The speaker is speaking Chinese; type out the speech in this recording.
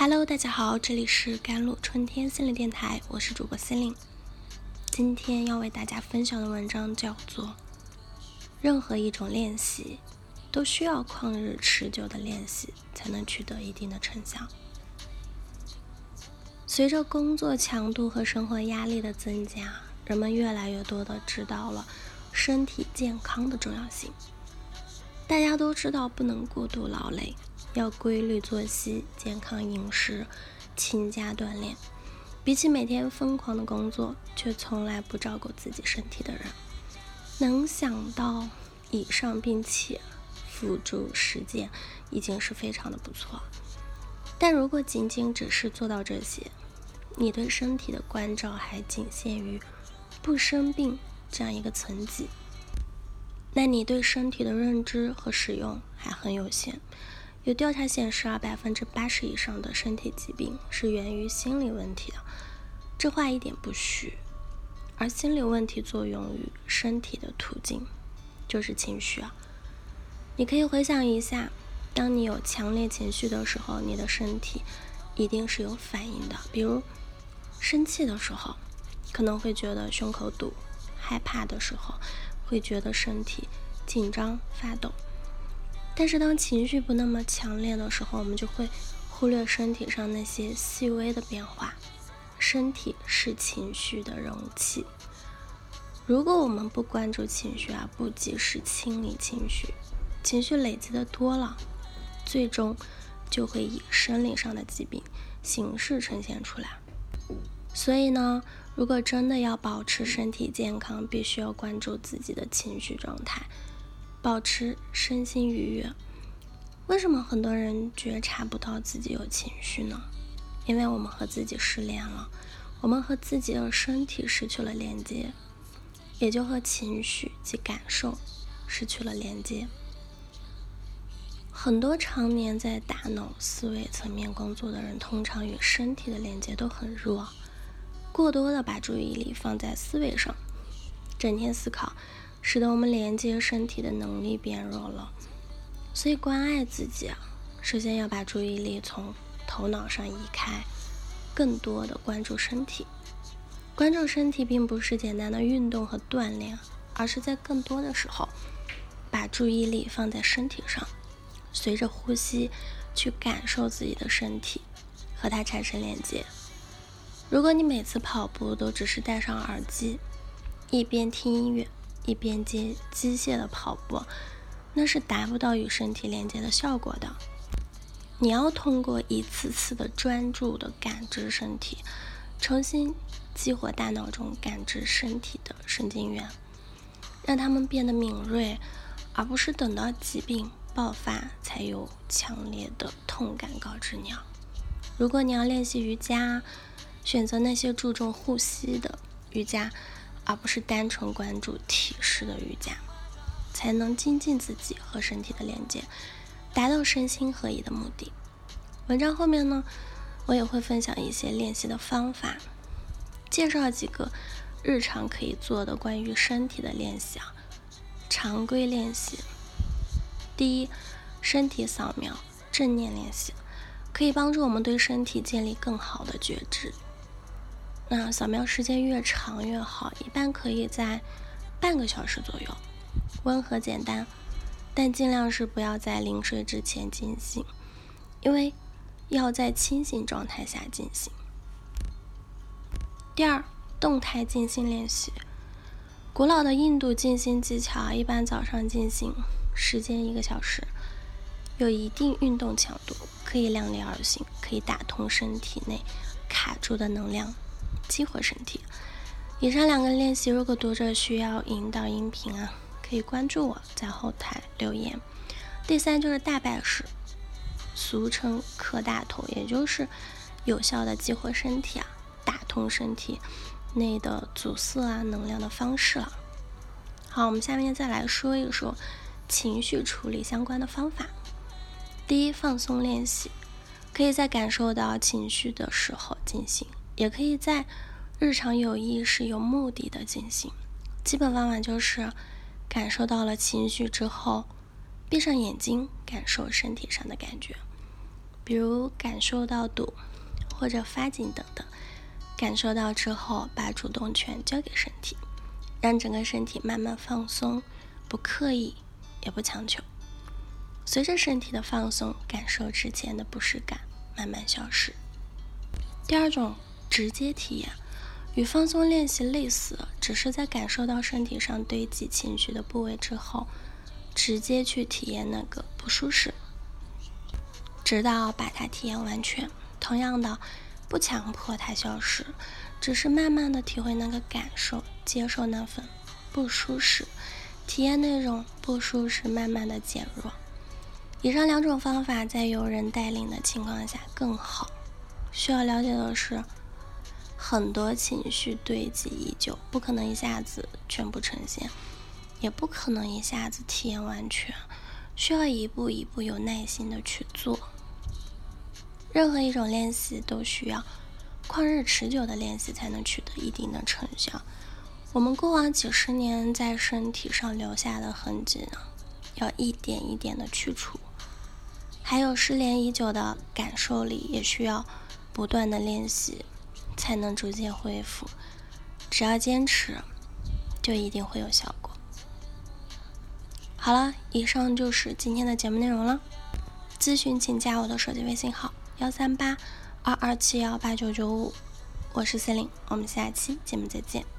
Hello，大家好，这里是甘露春天心灵电台，我是主播心灵。今天要为大家分享的文章叫做：任何一种练习都需要旷日持久的练习才能取得一定的成效。随着工作强度和生活压力的增加，人们越来越多的知道了身体健康的重要性。大家都知道不能过度劳累。要规律作息、健康饮食、勤加锻炼。比起每天疯狂的工作，却从来不照顾自己身体的人，能想到以上并且付诸实践，已经是非常的不错。但如果仅仅只是做到这些，你对身体的关照还仅限于不生病这样一个层级，那你对身体的认知和使用还很有限。有调查显示啊，百分之八十以上的身体疾病是源于心理问题的，这话一点不虚。而心理问题作用于身体的途径就是情绪啊。你可以回想一下，当你有强烈情绪的时候，你的身体一定是有反应的。比如生气的时候，可能会觉得胸口堵；害怕的时候，会觉得身体紧张发抖。但是当情绪不那么强烈的时候，我们就会忽略身体上那些细微的变化。身体是情绪的容器，如果我们不关注情绪啊，不及时清理情绪，情绪累积的多了，最终就会以生理上的疾病形式呈现出来。所以呢，如果真的要保持身体健康，必须要关注自己的情绪状态。保持身心愉悦。为什么很多人觉察不到自己有情绪呢？因为我们和自己失联了，我们和自己的身体失去了连接，也就和情绪及感受失去了连接。很多常年在大脑思维层面工作的人，通常与身体的连接都很弱，过多的把注意力放在思维上，整天思考。使得我们连接身体的能力变弱了，所以关爱自己啊，首先要把注意力从头脑上移开，更多的关注身体。关注身体并不是简单的运动和锻炼，而是在更多的时候，把注意力放在身体上，随着呼吸去感受自己的身体，和它产生连接。如果你每次跑步都只是戴上耳机，一边听音乐，一边接机械的跑步，那是达不到与身体连接的效果的。你要通过一次次的专注的感知身体，重新激活大脑中感知身体的神经元，让他们变得敏锐，而不是等到疾病爆发才有强烈的痛感告知你。如果你要练习瑜伽，选择那些注重呼吸的瑜伽。而不是单纯关注体式的瑜伽，才能精进自己和身体的连接，达到身心合一的目的。文章后面呢，我也会分享一些练习的方法，介绍几个日常可以做的关于身体的练习啊。常规练习，第一，身体扫描正念练习，可以帮助我们对身体建立更好的觉知。那扫描时间越长越好，一般可以在半个小时左右，温和简单，但尽量是不要在临睡之前进行，因为要在清醒状态下进行。第二，动态静心练习，古老的印度静心技巧一般早上进行，时间一个小时，有一定运动强度，可以量力而行，可以打通身体内卡住的能量。激活身体。以上两个练习，如果读者需要引导音频啊，可以关注我在后台留言。第三就是大拜式，俗称磕大头，也就是有效的激活身体啊，打通身体内的阻塞啊能量的方式了。好，我们下面再来说一说情绪处理相关的方法。第一，放松练习，可以在感受到情绪的时候进行。也可以在日常有意识、有目的的进行。基本方法就是感受到了情绪之后，闭上眼睛，感受身体上的感觉。比如感受到堵或者发紧等等。感受到之后，把主动权交给身体，让整个身体慢慢放松，不刻意，也不强求。随着身体的放松，感受之前的不适感慢慢消失。第二种直接体验，与放松练习类似，只是在感受到身体上堆积情绪的部位之后，直接去体验那个不舒适，直到把它体验完全。同样的，不强迫它消失，只是慢慢的体会那个感受，接受那份不舒适，体验那种不舒适慢慢的减弱。以上两种方法在有人带领的情况下更好。需要了解的是，很多情绪堆积已久，不可能一下子全部呈现，也不可能一下子体验完全，需要一步一步有耐心的去做。任何一种练习都需要旷日持久的练习才能取得一定的成效。我们过往几十年在身体上留下的痕迹呢，要一点一点的去除。还有失联已久的感受力，也需要不断的练习，才能逐渐恢复。只要坚持，就一定会有效果。好了，以上就是今天的节目内容了。咨询请加我的手机微信号：幺三八二二七幺八九九五，我是 C 琳，我们下期节目再见。